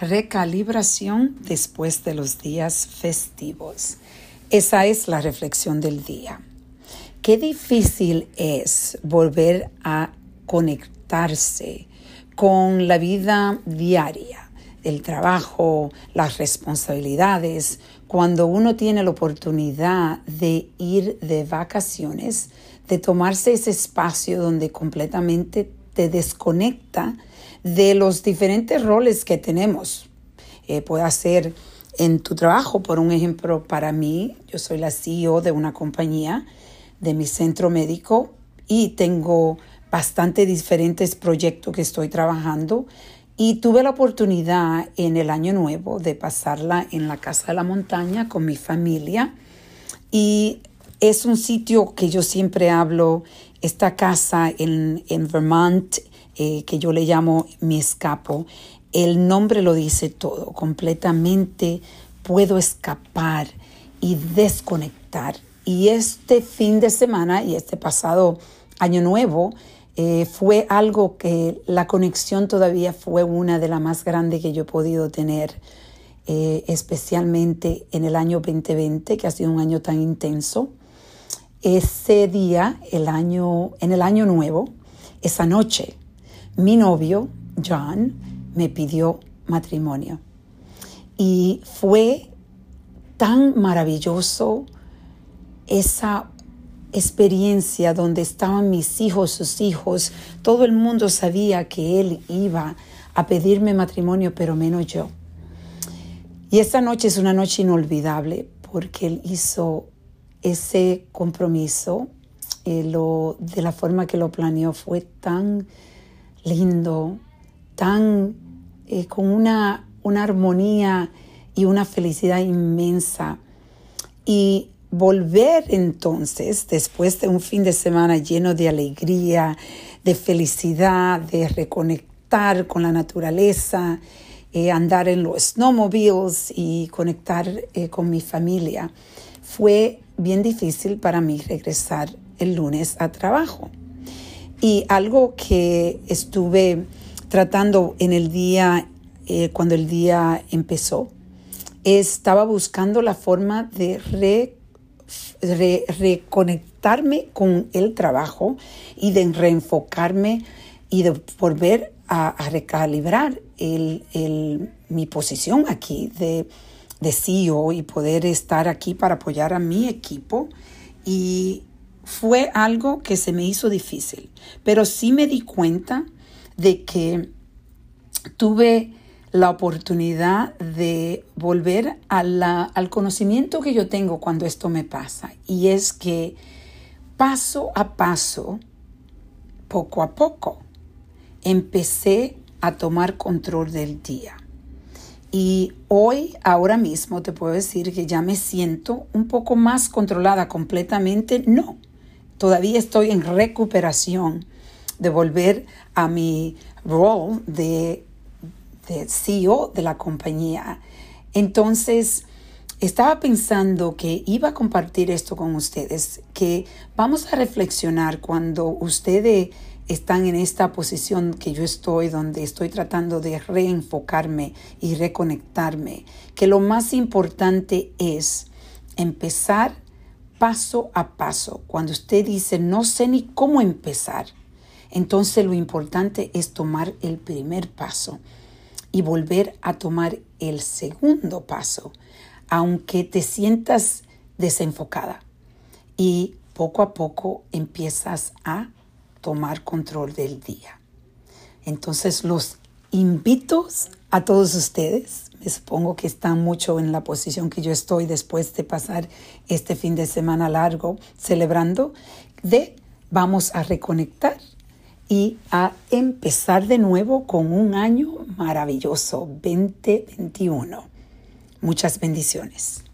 recalibración después de los días festivos. Esa es la reflexión del día. Qué difícil es volver a conectarse con la vida diaria, el trabajo, las responsabilidades, cuando uno tiene la oportunidad de ir de vacaciones, de tomarse ese espacio donde completamente te desconecta de los diferentes roles que tenemos. Eh, puede ser en tu trabajo, por un ejemplo, para mí, yo soy la CEO de una compañía, de mi centro médico, y tengo bastante diferentes proyectos que estoy trabajando. Y tuve la oportunidad en el año nuevo de pasarla en la Casa de la Montaña con mi familia. Y es un sitio que yo siempre hablo, esta casa en, Vermont, eh, que yo le llamo mi escapo, el nombre lo dice todo, completamente puedo escapar y desconectar. Y este fin de semana y este pasado año nuevo eh, fue algo que la conexión todavía fue una de las más grandes que yo he podido tener, eh, especialmente en el año 2020, que ha sido un año tan intenso. Ese día, el año, en el año nuevo, esa noche, mi novio, John, me pidió matrimonio. Y fue tan maravilloso esa experiencia donde estaban mis hijos, sus hijos. Todo el mundo sabía que él iba a pedirme matrimonio, pero menos yo. Y esta noche es una noche inolvidable porque él hizo ese compromiso eh, lo, de la forma que lo planeó. Fue tan lindo, tan eh, con una, una armonía y una felicidad inmensa. Y volver entonces, después de un fin de semana lleno de alegría, de felicidad, de reconectar con la naturaleza, eh, andar en los snowmobiles y conectar con mi familia, fue bien difícil para mí regresar el lunes a trabajo. Y algo que estuve tratando en el día, eh, cuando el día empezó, estaba buscando la forma de reconectarme con el trabajo y de reenfocarme y de volver a, recalibrar mi posición aquí de, de CEO y poder estar aquí para apoyar a mi equipo. Y fue algo que se me hizo difícil, pero sí me di cuenta de que tuve la oportunidad de volver al conocimiento que yo tengo cuando esto me pasa. Y es que paso a paso, poco a poco, empecé a tomar control del día. Y hoy, ahora mismo, te puedo decir que ya me siento un poco más controlada completamente. No, todavía estoy en recuperación de volver a mi rol de, CEO de la compañía. Entonces, estaba pensando que iba a compartir esto con ustedes, que vamos a reflexionar cuando ustedes están en esta posición que yo estoy, donde estoy tratando de reenfocarme y reconectarme, que lo más importante es empezar paso a paso. Cuando usted dice, no sé ni cómo empezar, entonces lo importante es tomar el primer paso y volver a tomar el segundo paso, aunque te sientas desenfocada. Y poco a poco empiezas a tomar control del día. Entonces los invito a todos ustedes, me supongo que están mucho en la posición que yo estoy después de pasar este fin de semana largo celebrando, de vamos a reconectar y a empezar de nuevo con un año maravilloso, 2021. Muchas bendiciones.